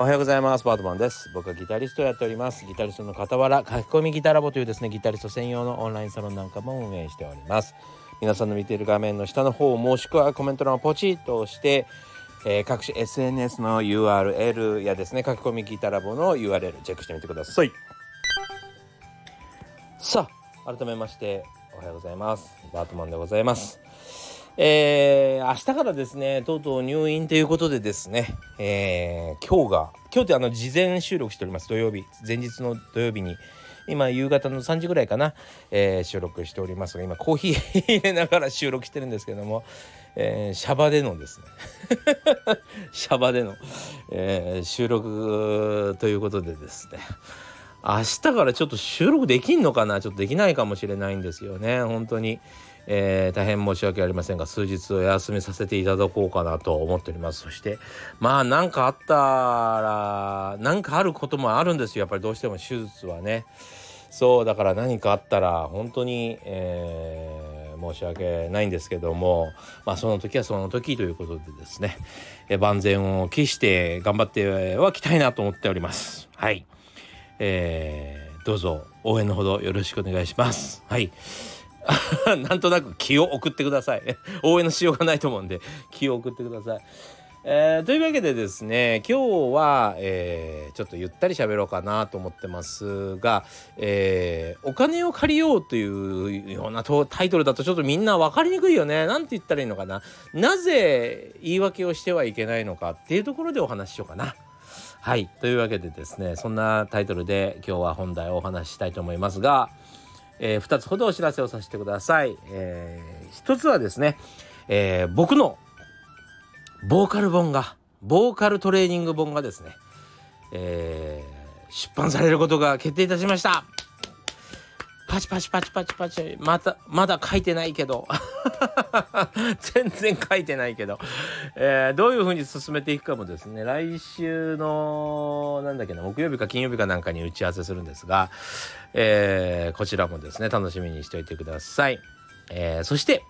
おはようございます。バートマンです。僕はギタリストをやっております。ギタリストの傍ら書き込みギタラボというですねギタリスト専用のオンラインサロンなんかも運営しております。皆さんの見ている画面の下の方もしくはコメント欄をポチッと押してえー、各種 SNS の URL やですね書き込みギタラボの URL チェックしてみてください。さあ改めましておはようございます。バートマンでございます。えー、明日からですねとうとう入院ということでですね、えー、今日が今日ってあの事前収録しております。土曜日。前日の土曜日に今夕方の3時ぐらいかな、えー、収録しておりますが今コーヒー 入れながら収録してるんですけども、えー、シャバでのですね。シャバでの、えー、収録ということでですね。明日からちょっと収録できんのかな？ちょっとできないかもしれないんですよね本当に。えー、大変申し訳ありませんが数日お休みさせていただこうかなと思っております。そしてまあ何かあったら何かあることもあるんですよ。やっぱりどうしても手術はね。そうだから何かあったら本当に、えー、申し訳ないんですけどもまあその時はその時ということでですね、えー、万全を期して頑張ってはきたいなと思っております。はい。えー、どうぞ応援のほどよろしくお願いします。はい。なんとなく気を送ってください。応援のしようがないと思うんで、気を送ってください。えー、というわけでですね今日は、えー、ちょっとゆったり喋ろうかなと思ってますが、えー、お金を借りようというようなタイトルだとちょっとみんな分かりにくいよねなんて言ったらいいのかななぜ言い訳をしてはいけないのかっていうところでお話ししようかな。はいというわけでですねそんなタイトルで今日は本題をお話ししたいと思いますが。えー、2つほどお知らせをさせてください。えー、1つはですね、えー、僕のボーカル本がボーカルトレーニング本がですね、えー、出版されることが決定いたしました。パチパチパチパチパチ。またまだ書いてないけど。全然書いてないけど、えー、どういうふうに進めていくかもですね。来週のなんだっけな木曜日か金曜日かなんかに打ち合わせするんですが、えー、こちらもですね楽しみにしておいてください、えー、そして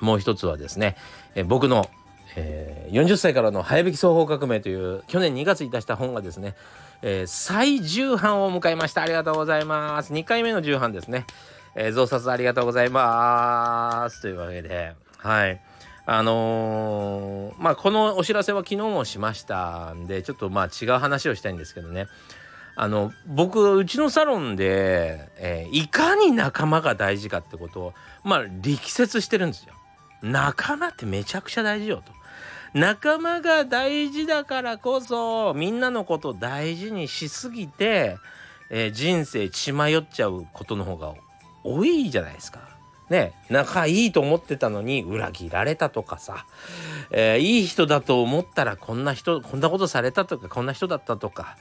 もう一つはですね、え僕のえー、40歳からの早引き双方革命という去年2月に出した本がですね、えー、再重版を迎えました。ありがとうございます。2回目の重版ですね、えー、増刷ありがとうございます。というわけではい。あのー、まあこのお知らせは昨日もしましたんでちょっとまあ違う話をしたいんですけどね。あの僕うちのサロンで、えー、いかに仲間が大事かってことをまあ力説してるんですよ。仲間ってめちゃくちゃ大事よと。仲間が大事だからこそみんなのこと大事にしすぎて、えー、人生血迷っちゃうことの方が多いじゃないですか。ね、仲いいと思ってたのに裏切られたとかさ、えー、いい人だと思ったらこんな人こんなことされたとかこんな人だったとか、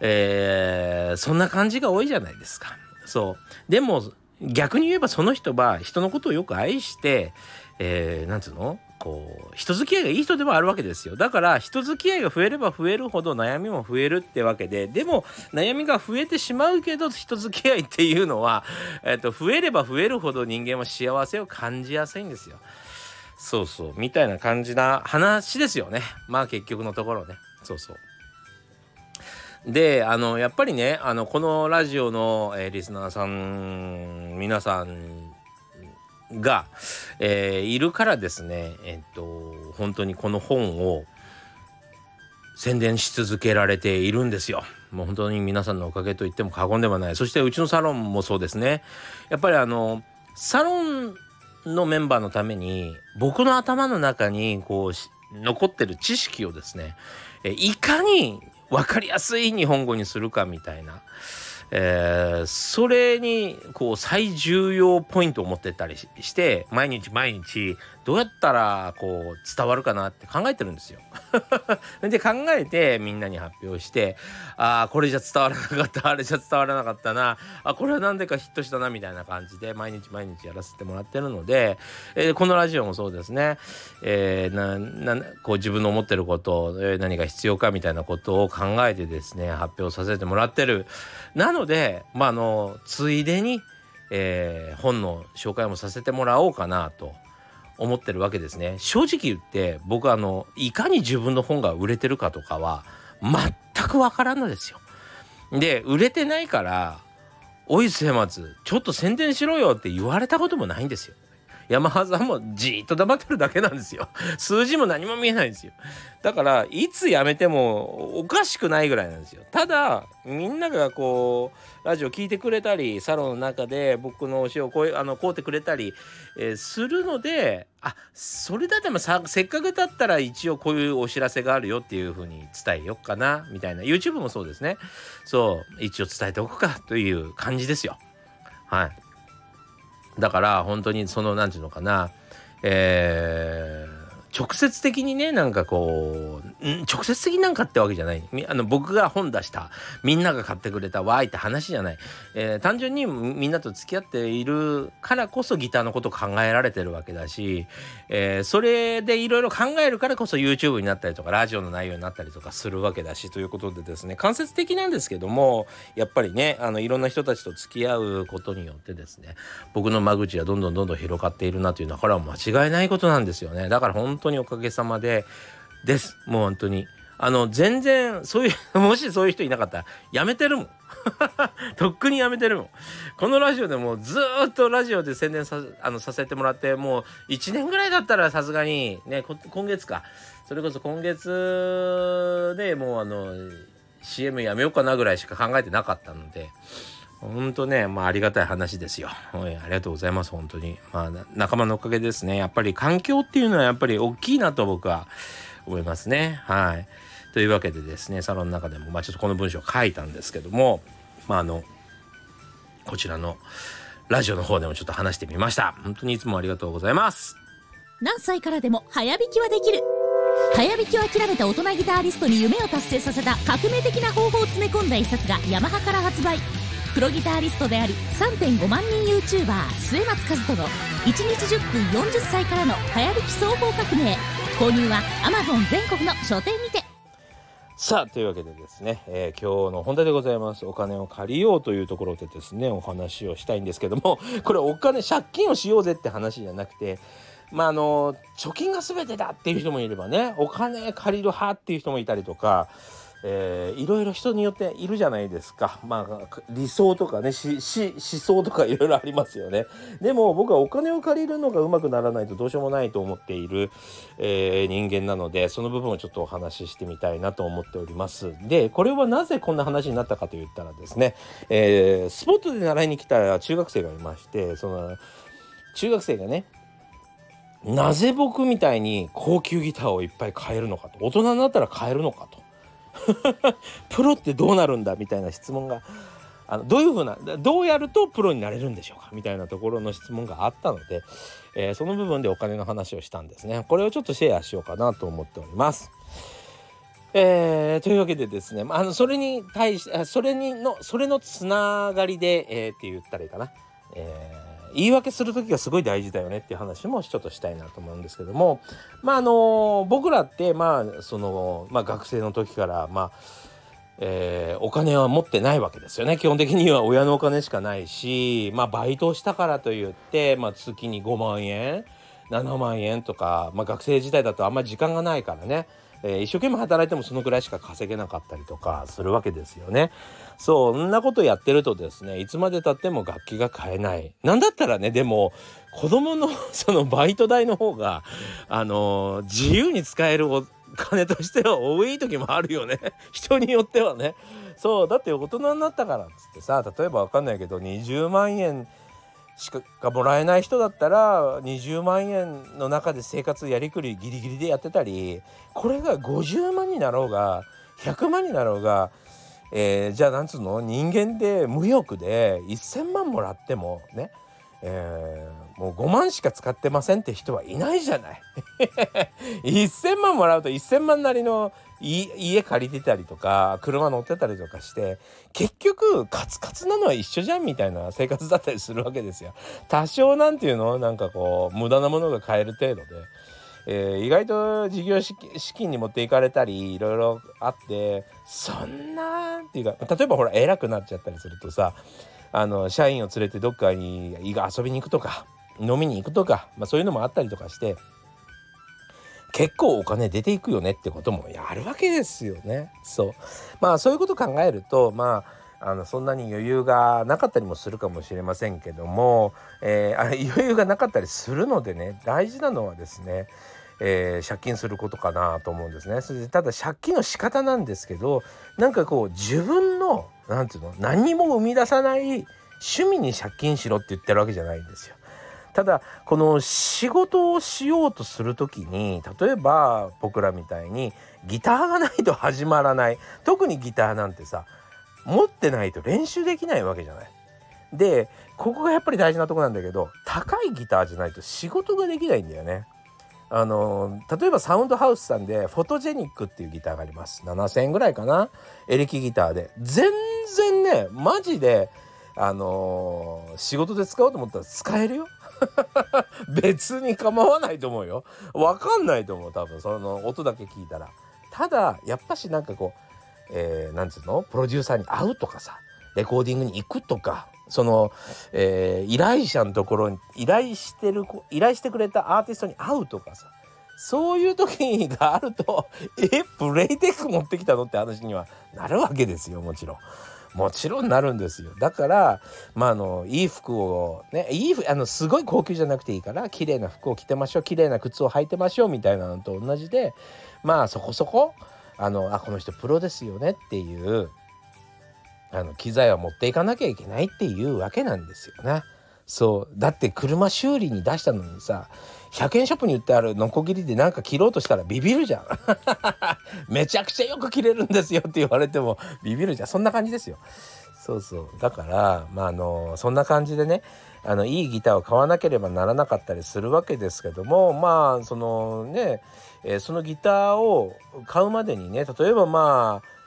えー、そんな感じが多いじゃないですか。そうでも逆に言えばその人は人のことをよく愛して、えー、なんつうの？こう人付き合いがいい人でもあるわけですよ。だから人付き合いが増えれば増えるほど悩みも増えるってわけででも悩みが増えてしまうけど人付き合いっていうのは、えー、と増えれば増えるほど人間は幸せを感じやすいんですよ。そうそう。みたいな感じな話ですよね。まあ結局のところね。そうそう。であのやっぱりねあのこのラジオの、えー、リスナーさん皆さんが、えー、いるからですねえっと本当にこの本を宣伝し続けられているんですよ。もう本当に皆さんのおかげと言っても過言ではない。そしてうちのサロンもそうですね。やっぱりあのサロンのメンバーのために僕の頭の中にこう残ってる知識をですねえいかに分かりやすい日本語にするかみたいなえー、それにこう最重要ポイントを持ってったりして毎日毎日どうやったらこう伝わるかなって考えてるんですよ。で考えてみんなに発表してああこれじゃ伝わらなかったあれじゃ伝わらなかったなあこれは何でかヒットしたなみたいな感じで毎日毎日やらせてもらってるので、えー、このラジオもそうですね、えー、ななこう自分の思ってること、えー、何が必要かみたいなことを考えてですね発表させてもらってる。なのでまああのついでに、えー、本の紹介もさせてもらおうかなと。思ってるわけですね正直言って僕あのいかに自分の本が売れてるかとかは全くわからんのですよ。で売れてないから「おい末松ちょっと宣伝しろよ」って言われたこともないんですよ。ヤマハさんもじーっと黙ってるだけなんですよ。数字も何も見えないんですよ。だからいつ辞めてもおかしくないぐらいなんですよ。ただみんながこうラジオ聞いてくれたりサロンの中で僕の推しをこうあの買うてくれたり、えー、するのであそれだってもさせっかくだったら一応こういうお知らせがあるよっていう風に伝えよっかなみたいな YouTube もそうですねそう一応伝えておくかという感じですよはいだから本当にその何て言うのかな。えー直接的にねなんかこう直接的なんかってわけじゃない。あの僕が本出したみんなが買ってくれたわいって話じゃない、えー、単純にみんなと付き合っているからこそギターのこと考えられてるわけだし、えー、それでいろいろ考えるからこそ YouTube になったりとかラジオの内容になったりとかするわけだしということでですね間接的なんですけどもやっぱりねあのいろんな人たちと付き合うことによってですね僕の間口はどんどんどんどん広がっているなというのはこれは間違いないことなんですよね。だから本当におかげさまでです。もう本当に。あの全然そういう もしそういう人いなかったらやめてるもん。とっくにやめてるもん。このラジオでもずっとラジオで宣伝さあのさせてもらってもう1年ぐらいだったらさすがにね今月か。それこそ今月でもうあの CM やめようかなぐらいしか考えてなかったので。本当ね、まあありがたい話ですよ。ありがとうございます、本当に。まあ仲間のおかげですね。やっぱり環境っていうのはやっぱり大きいなと僕は思いますね。はい。というわけでですね、サロンの中でも、まあちょっとこの文章を書いたんですけども、まああの、こちらのラジオの方でもちょっと話してみました。本当にいつもありがとうございます。何歳からでも早弾きはできる。早弾きを諦めた大人ギタリストに夢を達成させた革命的な方法を詰め込んだ一冊がヤマハから発売。プロギタリストであり3.5万人 YouTuber 末松和人の1日10分40歳からの流行り基双方革命。購入は Amazon 全国の書店にて。さあというわけでですね、えー、今日の本題でございます。お金を借りようというところでですねお話をしたいんですけども これお金借金をしようぜって話じゃなくてまああの貯金が全てだっていう人もいればねお金借りる派っていう人もいたりとかえー、いろいろ人によっているじゃないですか。まあ、理想とかね、思想とかいろいろありますよね。でも僕はお金を借りるのがうまくならないとどうしようもないと思っている、えー、人間なので、その部分をちょっとお話ししてみたいなと思っております。で、これはなぜこんな話になったかと言ったらですね、えー、スポットで習いに来た中学生がいまして、その、中学生がね、なぜ僕みたいに高級ギターをいっぱい買えるのかと大人になったら買えるのかと プロってどうなるんだみたいな質問があのどういうふうなどうやるとプロになれるんでしょうか？みたいなところの質問があったので、えー、その部分でお金の話をしたんですね。これをちょっとシェアしようかなと思っております。えー、というわけでですねあのそれに対しそれにのそれのつながりで、えー、って言ったらいいかな、えー言い訳する時がすごい大事だよねっていう話もちょっとしたいなと思うんですけども。まああの僕らってまあその、まあ、学生の時からまあえー、お金は持ってないわけですよね。基本的には親のお金しかないしまあバイトをしたからといって、まあ、月に5万円7万円とか、まあ、学生時代だとあんまり時間がないからね。えー、一生懸命働いてもそのぐらいしか稼げなかったりとかするわけですよね。そんなことやってるとですねいつまでたっても楽器が買えない。なんだったらねでも子供の そのバイト代の方があのー、自由に使えるお金としては多い時もあるよね 人によってはね。そうだって大人になったからっつってさ例えば分かんないけど20万円しかもらえない人だったら20万円の中で生活やりくりギリギリでやってたりこれが50万になろうが100万になろうが、えー、じゃあなんつうの？人間で無欲で1,000万もらってもね、えー、もう5万しか使ってませんって人はいないじゃない。1,000万もらうと1,000万なりの家借りてたりとか車乗ってたりとかして結局カツカツなのは一緒じゃんみたいな生活だったりするわけですよ。多少なんていうのなんかこう無駄なものが買える程度で。えー、意外と事業資金に持っていかれたりいろいろあってそんなっていうか例えばほら偉くなっちゃったりするとさあの社員を連れてどっかに遊びに行くとか飲みに行くとか、まあ、そういうのもあったりとかして結構お金出ていくよねってこともやるわけですよね。そうまあそういうこと考えるとまああのそんなに余裕がなかったりもするかもしれませんけども、えー、あ余裕がなかったりするのでね大事なのはですねえー、借金することかなと思うんですね。それでただ借金の仕方なんですけどなんかこう自分の何て言うの何も生み出さない趣味に借金しろって言ってるわけじゃないんですよ。ただこの仕事をしようとする時に例えば僕らみたいにギターがないと始まらない。特にギターなんてさ持ってないと練習できないわけじゃない。でここがやっぱり大事なとこなんだけど高いギターじゃないと仕事ができないんだよね。あの例えばサウンドハウスさんでフォトジェニックっていうギターがあります。7000円ぐらいかな。エレキギターで。全然ねマジであの、仕事で使おうと思ったら使えるよ。別に構わないと思うよ。わかんないと思う多分。その音だけ聞いたら。ただやっぱしなんかこう、えー、なんつうの？プロデューサーに会うとかさ。レコーディングに行くとか。その、えー、依頼者のところに依頼してる依頼してくれたアーティストに会うとかさ。そういう時があるとえ？プレイテック持ってきたの？って話にはなるわけですよもちろん。もちろんなるんですよだからまああのいい服をねいいあのすごい高級じゃなくていいから綺麗な服を着てましょう綺麗な靴を履いてましょうみたいなのと同じでまあそこそこあのあこの人プロですよねっていうあの機材は持っていかなきゃいけないっていうわけなんですよね。そうだって車修理に出したのにさ100円ショップに売ってあるノコギリでなんか切ろうとしたらビビるじゃん。めちゃくちゃよく切れるんですよって言われてもビビるじゃん。そんな感じですよ。そうそう。だからまああのそんな感じでねあのいいギターを買わなければならなかったりするわけですけどもまあそのね、えー、そのギターを買うまでにね例えばまあ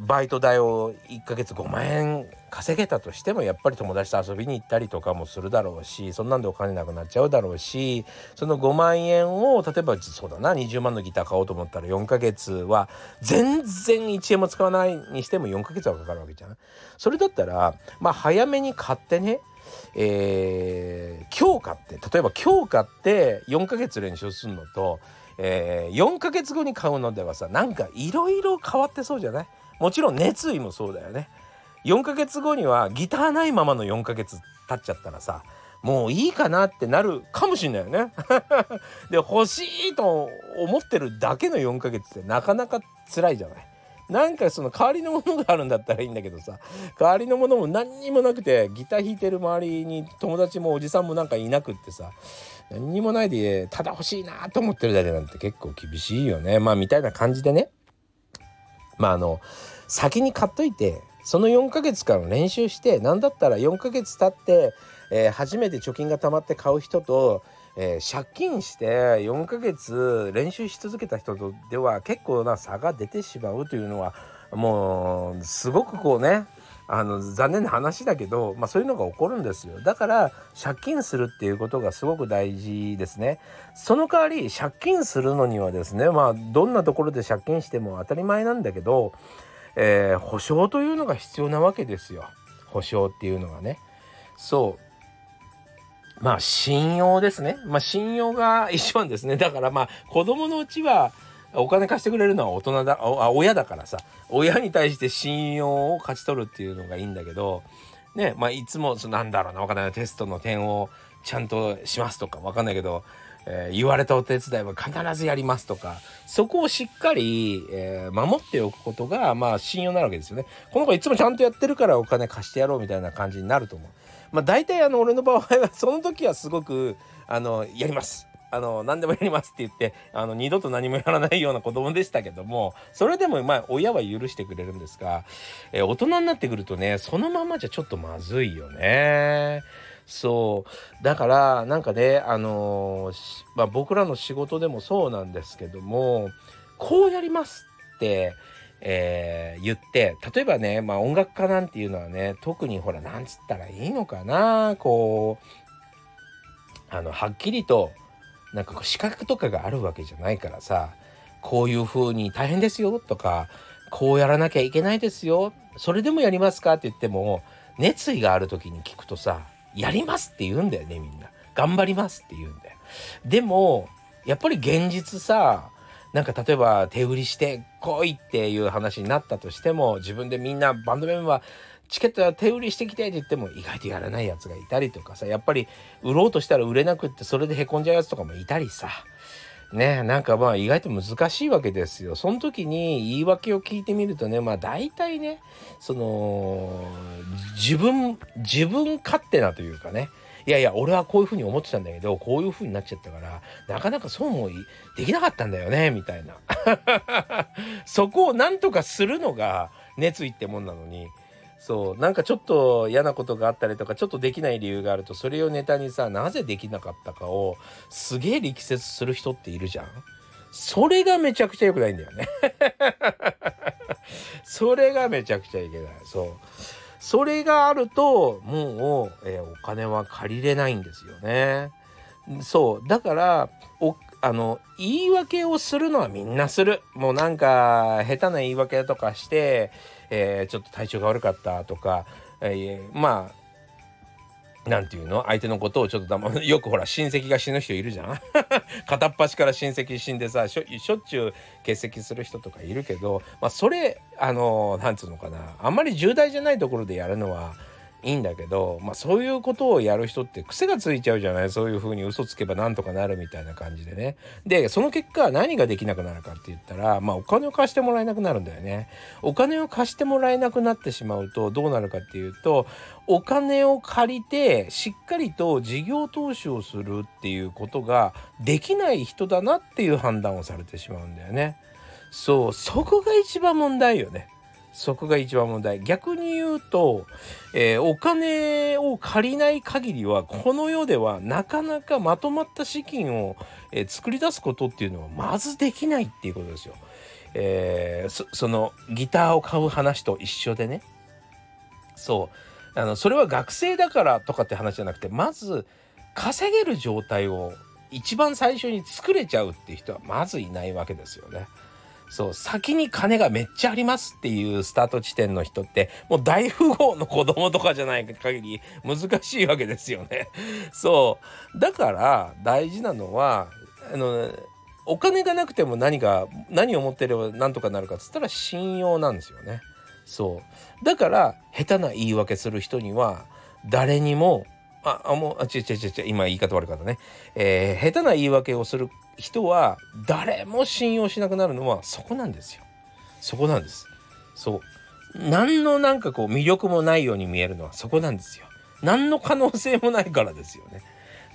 バイト代を1ヶ月5万円稼げたとしてもやっぱり友達と遊びに行ったりとかもするだろうしそんなんでお金なくなっちゃうだろうしその5万円を例えばそうだな20万のギター買おうと思ったら4ヶ月は全然1円も使わないにしても4ヶ月はかかるわけじゃん。それだったらまあ早めに買ってねえー、今日買って例えば今日買って4ヶ月練習するのと、えー、4ヶ月後に買うのではさなんかいろいろ変わってそうじゃない？もちろん熱意もそうだよね。4ヶ月後にはギターないままの4ヶ月経っちゃったらさもういいかなってなるかもしんないよね。で欲しいと思ってるだけの4ヶ月ってなかなか辛いじゃない。なんかその代わりのものがあるんだったらいいんだけどさ代わりのものも何にもなくてギター弾いてる周りに友達もおじさんもなんかいなくってさ何にもないでただ欲しいなと思ってるだけなんて結構厳しいよね。まあみたいな感じでね。まああの先に買っといてその4ヶ月間練習して何だったら4ヶ月経って、えー、初めて貯金がたまって買う人と、えー、借金して4ヶ月練習し続けた人とでは結構な差が出てしまうというのはもうすごくこうねあの残念な話だけど、まあ、そういうのが起こるんですよ。だから借金するっていうことがすごく大事ですね。その代わり借金するのにはですねまあどんなところで借金しても当たり前なんだけどえー、保証というのが必要なわけですよ。保証っていうのがね。そう。まあ信用ですね。まあ信用が一番ですね。だからまあ子供のうちはお金貸してくれるのは大人だあ親だからさ親に対して信用を勝ち取るっていうのがいいんだけどねまあいつもなんだろうな分かんないテストの点をちゃんとしますとか分かんないけどえー、言われたお手伝いは必ずやりますとかそこをしっかり、えー、守っておくことがまあ信用なわけですよね。この子いつもちゃんとやってるからお金貸してやろうみたいな感じになると思う。まあ大体あの俺の場合はその時はすごくあのやりますあの何でもやりますって言ってあの二度と何もやらないような子供でしたけどもそれでもまあ親は許してくれるんですが、えー、大人になってくるとねそのままじゃちょっとまずいよね。そうだからなんかねあのー、まあ、僕らの仕事でもそうなんですけどもこうやりますって、えー、言って例えばね、まあ、音楽家なんていうのはね特にほらなんつったらいいのかなこうあのはっきりとなんかこう資格とかがあるわけじゃないからさこういう風に大変ですよとかこうやらなきゃいけないですよそれでもやりますかって言っても熱意がある時に聞くとさやりますって言うんだよねみんな。頑張りますって言うんだよ。でもやっぱり現実さなんか例えば手売りして来いっていう話になったとしても自分でみんなバンドメンバーチケットは手売りしてきてって言っても意外とやらないやつがいたりとかさやっぱり売ろうとしたら売れなくってそれでへこんじゃうやつとかもいたりさ。ねなんかまあ意外と難しいわけですよ。その時に言い訳を聞いてみるとねまあ大体ねその自分自分勝手なというかね。いやいや俺はこういうふうに思ってたんだけどこういうふうになっちゃったからなかなかそうもできなかったんだよねみたいな。そこをなんとかするのが熱意ってもんなのにそう。なんかちょっと嫌なことがあったりとかちょっとできない理由があるとそれをネタにさなぜできなかったかをすげえ力説する人っているじゃん。それがめちゃくちゃ良くないんだよね。それがめちゃくちゃいけない。そう。それがあるともう、えー、お金は借りれないんですよね。そう。だからおあの言い訳をするのはみんなする。もうなんか下手な言い訳とかしてえー、ちょっと体調が悪かったとか、えー、まあなんていうの？相手のことをちょっとだよくほら親戚が死ぬ人いるじゃん。片っ端から親戚死んでさしょっちゅう欠席する人とかいるけど、まあ、それあのなんつうのかな。あんまり重大じゃないところでやるのはいいんだけど、まあ、そういうことをやる人って癖がついちゃうじゃない？そういうふうに嘘つけばなんとかなるみたいな感じでね。でその結果何ができなくなるかって言ったら、まあ、お金を貸してもらえなくなるんだよね。お金を貸してもらえなくなってしまうとどうなるかっていうとお金を借りてしっかりと事業投資をするっていうことができない人だなっていう判断をされてしまうんだよね。そうそこが一番問題よね。そこが一番問題逆に言うと、えー、お金を借りない限りはこの世ではなかなかまとまった資金を、えー、作り出すことっていうのはまずできないっていうことですよ。えー、そのギターを買う話と一緒でねそうあのそれは学生だからとかって話じゃなくてまず稼げる状態を一番最初に作れちゃうっていう人はまずいないわけですよね。そう、先に金がめっちゃありますっていうスタート地点の人って、もう大富豪の子供とかじゃない限り難しいわけですよね。そう。だから大事なのは、あの、お金がなくても何が、何を持ってれば何とかなるかっつったら信用なんですよね。そう。だから、下手な言い訳する人には、誰にもあ、あ、もう、あ、違う違う違う、今言い方悪かったね。えー、下手な言い訳をする人は、誰も信用しなくなるのはそこなんですよ。そこなんです。そう。何のなんかこう魅力もないように見えるのはそこなんですよ。何の可能性もないからですよね。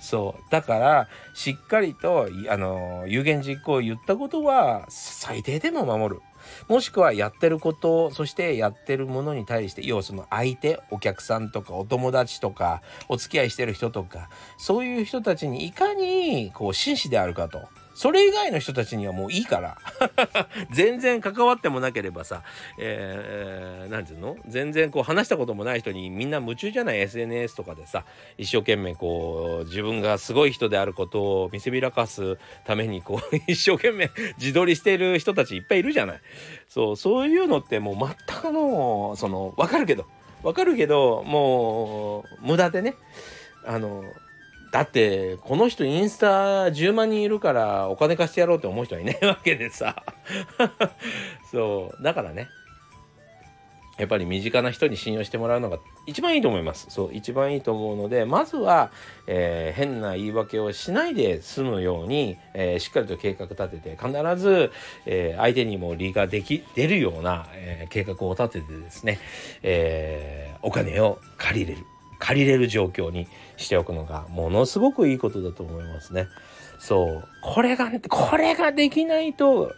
そう。だから、しっかりと、あの、有言実行を言ったことは、最低でも守る。もしくはやってることそしてやってるものに対して要はその相手お客さんとかお友達とかお付き合いしてる人とかそういう人たちにいかにこう真摯であるかと。それ以外の人たちにはもういいから。全然関わってもなければさ、えー、なんていうの？全然こう話したこともない人にみんな夢中じゃない？SNS とかでさ一生懸命こう自分がすごい人であることを見せびらかすためにこう 一生懸命自撮りしている人たちいっぱいいるじゃない？そうそういうのってもう全くのその分かるけど。分かるけどもう無駄でね。あのだってこの人インスタ10万人いるからお金貸してやろうって思う人はいない わけでさ そうだからねやっぱり身近な人に信用してもらうのが一番いいと思います。そう、一番いいと思うので、まずは、えー、変な言い訳をしないで済むように、えー、しっかりと計画立てて、必ず、えー、相手にも利ができ、出るような、え計画を立ててですね、えお金を借りれる。借りれる状況にしておくのがものすごくいいことだと思いますね。そうこれがこれができないと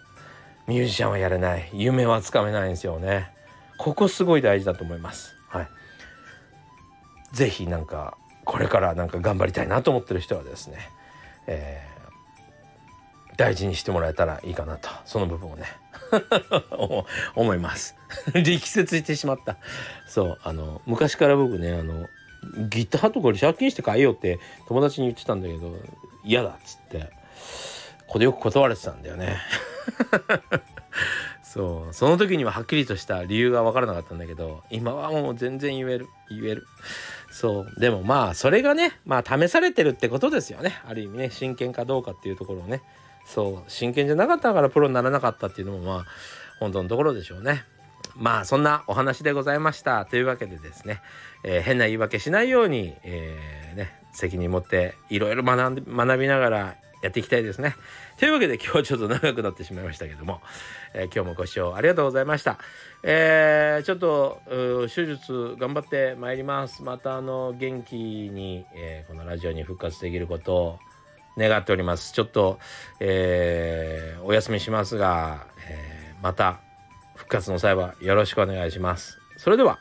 ミュージシャンはやれない夢はつかめないんですよね。ここすごい大事だと思います。はい。ぜひなんかこれからなんか頑張りたいなと思ってる人はですね、えー、大事にしてもらえたらいいかなとその部分をね 思います 力説してしまったそうあの昔から僕ねあのギターとか借金して買えよって友達に言ってたんだけど嫌だっつって。これよく断れてたんだよね。そう。その時にははっきりとした理由が分からなかったんだけど今はもう全然言える。言える。そう。でもまあそれがねまあ試されてるってことですよね。ある意味ね真剣かどうかっていうところをね。そう。真剣じゃなかったからプロにならなかったっていうのもまあ本当のところでしょうね。まあそんなお話でございましたというわけでですね、えー、変な言い訳しないように、えー、ね、責任持っていろいろ学びながらやっていきたいですね。というわけで今日はちょっと長くなってしまいましたけども、えー、今日もご視聴ありがとうございました。えー、ちょっと手術頑張ってまいります。またあの元気に、えー、このラジオに復活できることを願っております。ちょっと、えー、お休みしますが、えー、また復活の際はよろしくお願いします。それでは